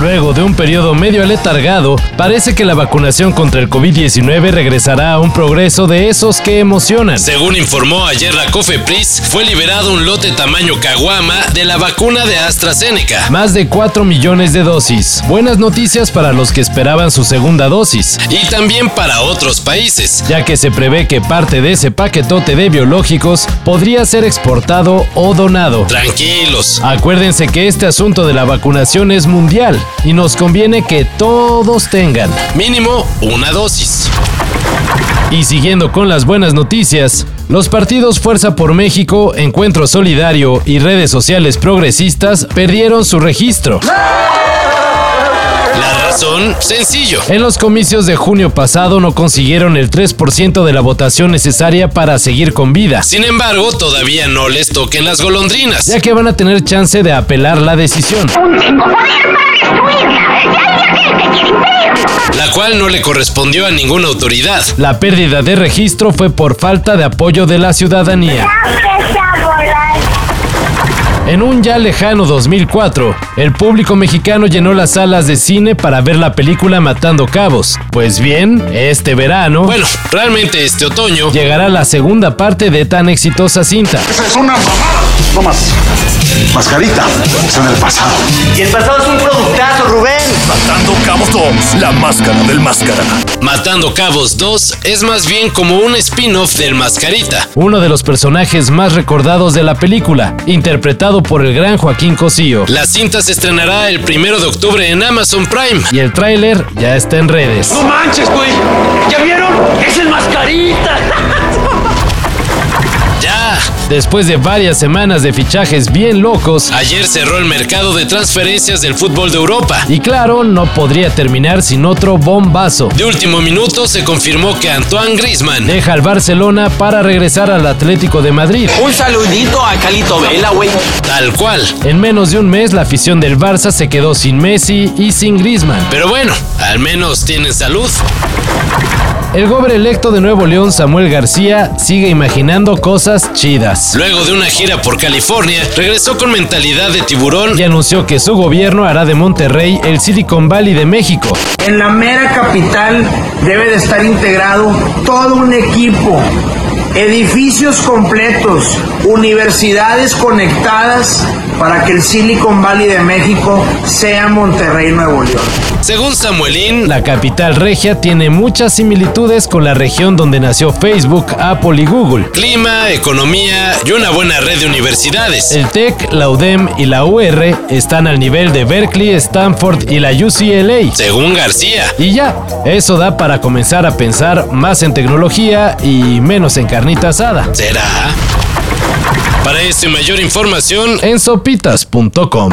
Luego de un periodo medio aletargado, parece que la vacunación contra el COVID-19 regresará a un progreso de esos que emocionan. Según informó ayer la COFEPRIS, fue liberado un lote tamaño caguama de la vacuna de AstraZeneca. Más de 4 millones de dosis. Buenas noticias para los que esperaban su segunda dosis. Y también para otros países. Ya que se prevé que parte de ese paquetote de biológicos podría ser exportado o donado. Tranquilos. Acuérdense que este asunto de la vacunación es mundial y nos conviene que todos tengan mínimo una dosis. Y siguiendo con las buenas noticias, los partidos Fuerza por México, Encuentro Solidario y redes sociales progresistas perdieron su registro. La razón, sencillo. En los comicios de junio pasado no consiguieron el 3% de la votación necesaria para seguir con vida. Sin embargo, todavía no les toquen las golondrinas. Ya que van a tener chance de apelar la decisión. La cual no le correspondió a ninguna autoridad. La pérdida de registro fue por falta de apoyo de la ciudadanía. Un ya lejano 2004, el público mexicano llenó las salas de cine para ver la película Matando Cabos. Pues bien, este verano... Bueno, realmente este otoño... Llegará la segunda parte de tan exitosa cinta. Esa es una mamada. No más. Mascarita. Está en el pasado. Y el pasado es un Cabos 2. La máscara del máscara. Matando Cabos 2 es más bien como un spin-off del Mascarita. Uno de los personajes más recordados de la película, interpretado por el gran Joaquín Cosío. La cinta se estrenará el primero de octubre en Amazon Prime. Y el tráiler ya está en redes. ¡No manches, güey! ¿Ya vieron? ¡Es el mascarita! Después de varias semanas de fichajes bien locos, ayer cerró el mercado de transferencias del fútbol de Europa. Y claro, no podría terminar sin otro bombazo. De último minuto se confirmó que Antoine Griezmann deja al Barcelona para regresar al Atlético de Madrid. Un saludito a Calito Vela, güey. Tal cual. En menos de un mes la afición del Barça se quedó sin Messi y sin Griezmann. Pero bueno, al menos tienen salud. El gober electo de Nuevo León, Samuel García, sigue imaginando cosas chidas. Luego de una gira por California, regresó con mentalidad de tiburón y anunció que su gobierno hará de Monterrey el Silicon Valley de México. En la mera capital debe de estar integrado todo un equipo, edificios completos, universidades conectadas para que el Silicon Valley de México sea Monterrey, Nuevo León. Según Samuelín, la capital regia tiene muchas similitudes con la región donde nació Facebook, Apple y Google. Clima, economía y una buena red de universidades. El TEC, la UDEM y la UR están al nivel de Berkeley, Stanford y la UCLA. Según García. Y ya, eso da para comenzar a pensar más en tecnología y menos en carnita asada. ¿Será? Para esto y mayor información en sopitas.com.